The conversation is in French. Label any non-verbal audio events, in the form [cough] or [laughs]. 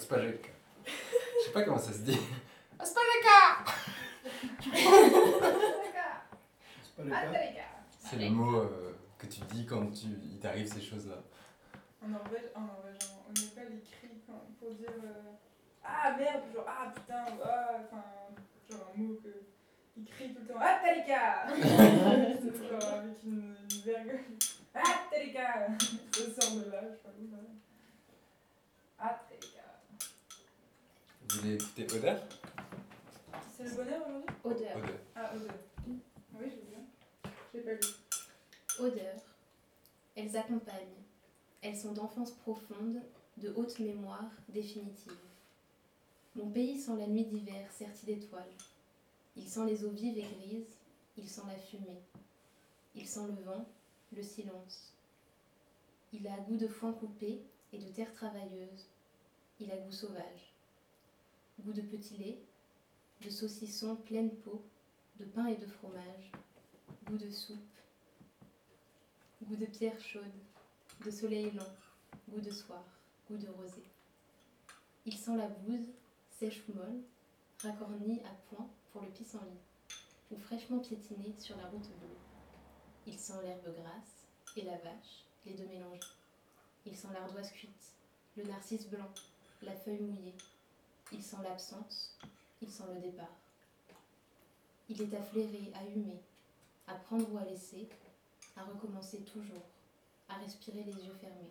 Aspajeka. Je sais pas comment ça se dit. Aspajeka C'est pas le cas. C'est le mot euh, que tu dis quand tu, il t'arrive ces choses-là. En Norvège, en Norvège, en- Népal, ils crient pour dire euh, Ah merde, genre Ah putain, ah, enfin, genre un mot que. Ils crient tout le temps Ah Talika [laughs] C'est genre avec une, une virgule. Ah Talika Ça sort de là, je sais pas où. là. Ah Talika Vous voulez écouter Odeur C'est le bonheur aujourd'hui? Odeur. Odeur. Ah, Odeur. Oui, je veux bien. Je l'ai pas lu. Odeur. Elles accompagnent. Elles sont d'enfance profonde, de haute mémoire définitive. Mon pays sent la nuit d'hiver sertie d'étoiles. Il sent les eaux vives et grises, il sent la fumée. Il sent le vent, le silence. Il a goût de foin coupé et de terre travailleuse. Il a goût sauvage. Goût de petit lait, de saucisson pleine peau, de pain et de fromage. Goût de soupe, goût de pierre chaude, de soleil lent, goût de soir, goût de rosée. Il sent la bouse, sèche ou molle, racornie à point pour le pissenlit, ou fraîchement piétinée sur la route bleue. Il sent l'herbe grasse et la vache, les deux mélangés. Il sent l'ardoise cuite, le narcisse blanc, la feuille mouillée. Il sent l'absence, il sent le départ. Il est à flairer, à humer, à prendre ou à laisser, à recommencer toujours, à respirer les yeux fermés.